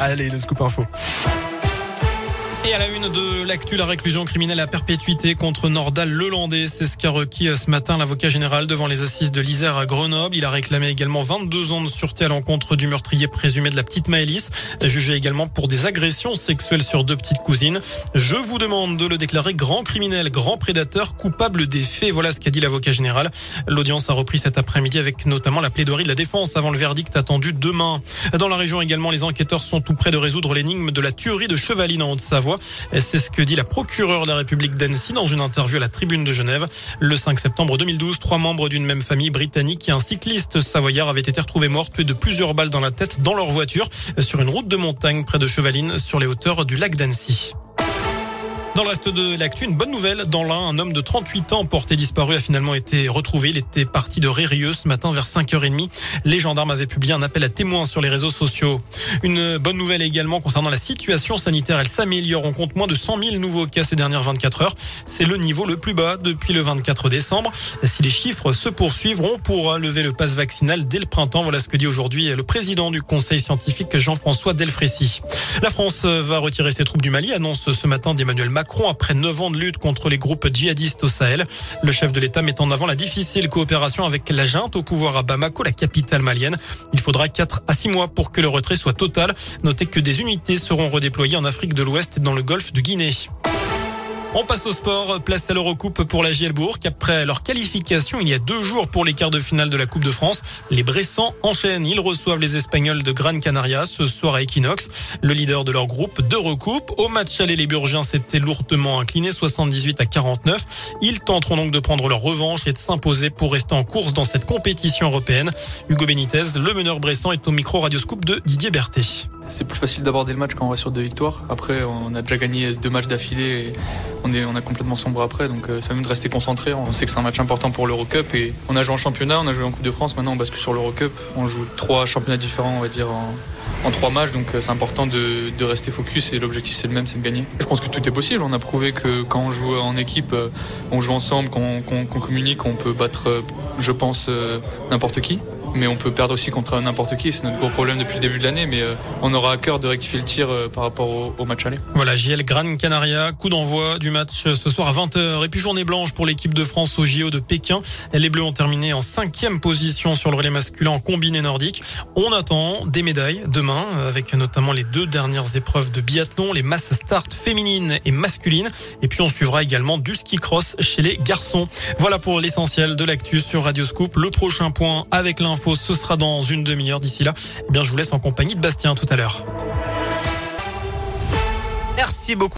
Allez, le scoop info. Et à la une de l'actu, la réclusion criminelle à perpétuité contre Nordal Lelandais. C'est ce qu'a requis euh, ce matin l'avocat général devant les assises de l'Isère à Grenoble. Il a réclamé également 22 ans de sûreté à l'encontre du meurtrier présumé de la petite Maëlys, jugé également pour des agressions sexuelles sur deux petites cousines. Je vous demande de le déclarer grand criminel, grand prédateur, coupable des faits. Voilà ce qu'a dit l'avocat général. L'audience a repris cet après-midi avec notamment la plaidoirie de la défense avant le verdict attendu demain. Dans la région également, les enquêteurs sont tout près de résoudre l'énigme de la tuerie de Chevaline en Haute-Savoie. C'est ce que dit la procureure de la République d'Annecy dans une interview à la Tribune de Genève. Le 5 septembre 2012, trois membres d'une même famille britannique et un cycliste savoyard avaient été retrouvés morts, tués de plusieurs balles dans la tête dans leur voiture sur une route de montagne près de Chevaline sur les hauteurs du lac d'Annecy. Dans le reste de l'actu, une bonne nouvelle. Dans l'un, un homme de 38 ans porté disparu a finalement été retrouvé. Il était parti de Rérieux ce matin vers 5h30. Les gendarmes avaient publié un appel à témoins sur les réseaux sociaux. Une bonne nouvelle également concernant la situation sanitaire. Elle s'améliore. On compte moins de 100 000 nouveaux cas ces dernières 24 heures. C'est le niveau le plus bas depuis le 24 décembre. Si les chiffres se poursuivent, on pourra lever le passe vaccinal dès le printemps. Voilà ce que dit aujourd'hui le président du conseil scientifique Jean-François Delfrécy. La France va retirer ses troupes du Mali, annonce ce matin d'Emmanuel Macron Après neuf ans de lutte contre les groupes djihadistes au Sahel. Le chef de l'État met en avant la difficile coopération avec la junte au pouvoir à Bamako, la capitale malienne. Il faudra 4 à 6 mois pour que le retrait soit total. Notez que des unités seront redéployées en Afrique de l'Ouest et dans le golfe de Guinée. On passe au sport. Place à l'Eurocoupe pour la Gielbourg. Après leur qualification il y a deux jours pour les quarts de finale de la Coupe de France, les Bressans enchaînent. Ils reçoivent les Espagnols de Gran Canaria ce soir à Equinox. Le leader de leur groupe d'Eurocoupe. Au match aller, les Burgiens s'étaient lourdement inclinés 78 à 49. Ils tenteront donc de prendre leur revanche et de s'imposer pour rester en course dans cette compétition européenne. Hugo Benitez, le meneur Bressan, est au micro radioscope de Didier Berthet. C'est plus facile d'aborder le match quand on va sur deux victoires. Après, on a déjà gagné deux matchs d'affilée on, est, on a complètement sombre après. Donc euh, ça mieux de rester concentré. On sait que c'est un match important pour l'Eurocup et on a joué en championnat, on a joué en Coupe de France. Maintenant, on bascule sur l'Eurocup. On joue trois championnats différents, on va dire, en, trois matchs. Donc euh, c'est important de, rester focus et l'objectif c'est le même, c'est de gagner. Je pense que tout est possible. On a prouvé que quand on joue en équipe, euh, on joue ensemble, qu'on communique, on peut battre, je pense, n'importe qui mais on peut perdre aussi contre n'importe qui. C'est notre gros problème depuis le début de l'année, mais euh, on aura à cœur de rectifier le tir euh, par rapport au, match aller. Voilà, JL Gran Canaria, coup d'envoi du match euh, ce soir à 20h. Et puis journée blanche pour l'équipe de France au JO de Pékin. Les Bleus ont terminé en cinquième position sur le relais masculin combiné nordique. On attend des médailles demain, avec notamment les deux dernières épreuves de biathlon, les masses start féminines et masculines. Et puis on suivra également du ski cross chez les garçons. Voilà pour l'essentiel de l'actu sur Radio Scoop. Le prochain point avec l'info ce sera dans une demi-heure. D'ici là, eh bien, je vous laisse en compagnie de Bastien tout à l'heure. Merci beaucoup.